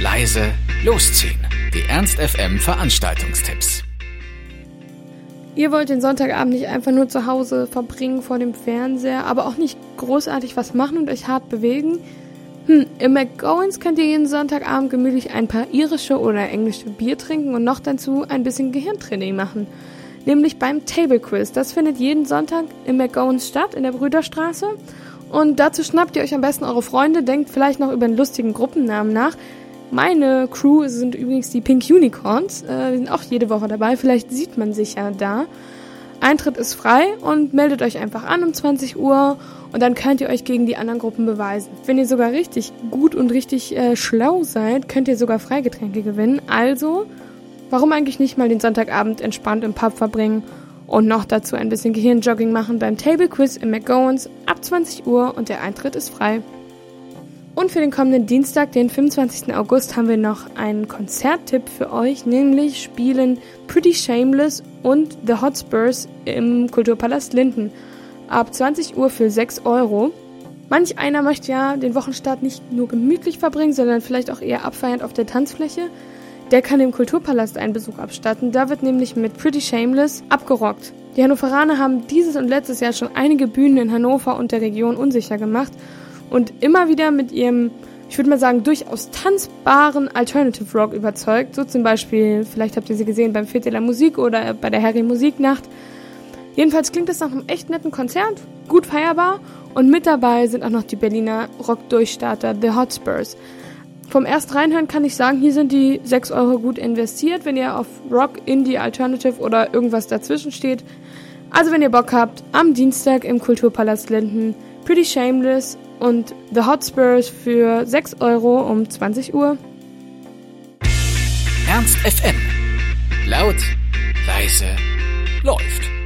leise, losziehen. Die Ernst FM Veranstaltungstipps. Ihr wollt den Sonntagabend nicht einfach nur zu Hause verbringen vor dem Fernseher, aber auch nicht großartig was machen und euch hart bewegen? Hm, im McGowan's könnt ihr jeden Sonntagabend gemütlich ein paar irische oder englische Bier trinken und noch dazu ein bisschen Gehirntraining machen. Nämlich beim Table Quiz. Das findet jeden Sonntag im McGowan's statt, in der Brüderstraße. Und dazu schnappt ihr euch am besten eure Freunde, denkt vielleicht noch über einen lustigen Gruppennamen nach. Meine Crew sind übrigens die Pink Unicorns. Äh, die sind auch jede Woche dabei. Vielleicht sieht man sich ja da. Eintritt ist frei und meldet euch einfach an um 20 Uhr und dann könnt ihr euch gegen die anderen Gruppen beweisen. Wenn ihr sogar richtig gut und richtig äh, schlau seid, könnt ihr sogar Freigetränke gewinnen. Also, warum eigentlich nicht mal den Sonntagabend entspannt im Pub verbringen und noch dazu ein bisschen Gehirnjogging machen beim Table Quiz im McGowan's ab 20 Uhr und der Eintritt ist frei. Und für den kommenden Dienstag, den 25. August, haben wir noch einen Konzerttipp für euch, nämlich spielen Pretty Shameless und The Hotspurs im Kulturpalast Linden ab 20 Uhr für 6 Euro. Manch einer möchte ja den Wochenstart nicht nur gemütlich verbringen, sondern vielleicht auch eher abfeiernd auf der Tanzfläche. Der kann dem Kulturpalast einen Besuch abstatten. Da wird nämlich mit Pretty Shameless abgerockt. Die Hannoveraner haben dieses und letztes Jahr schon einige Bühnen in Hannover und der Region unsicher gemacht und immer wieder mit ihrem, ich würde mal sagen, durchaus tanzbaren Alternative Rock überzeugt. So zum Beispiel, vielleicht habt ihr sie gesehen beim Fete der Musik oder bei der Harry Musiknacht. Jedenfalls klingt es nach einem echt netten Konzert, gut feierbar und mit dabei sind auch noch die Berliner Rock-Durchstarter The Hotspurs. Vom ersten Reinhören kann ich sagen, hier sind die 6 Euro gut investiert, wenn ihr auf Rock, Indie, Alternative oder irgendwas dazwischen steht. Also wenn ihr Bock habt, am Dienstag im Kulturpalast Linden Pretty Shameless und The Hotspurs für 6 Euro um 20 Uhr. Ernst FM. Laut, leise, läuft.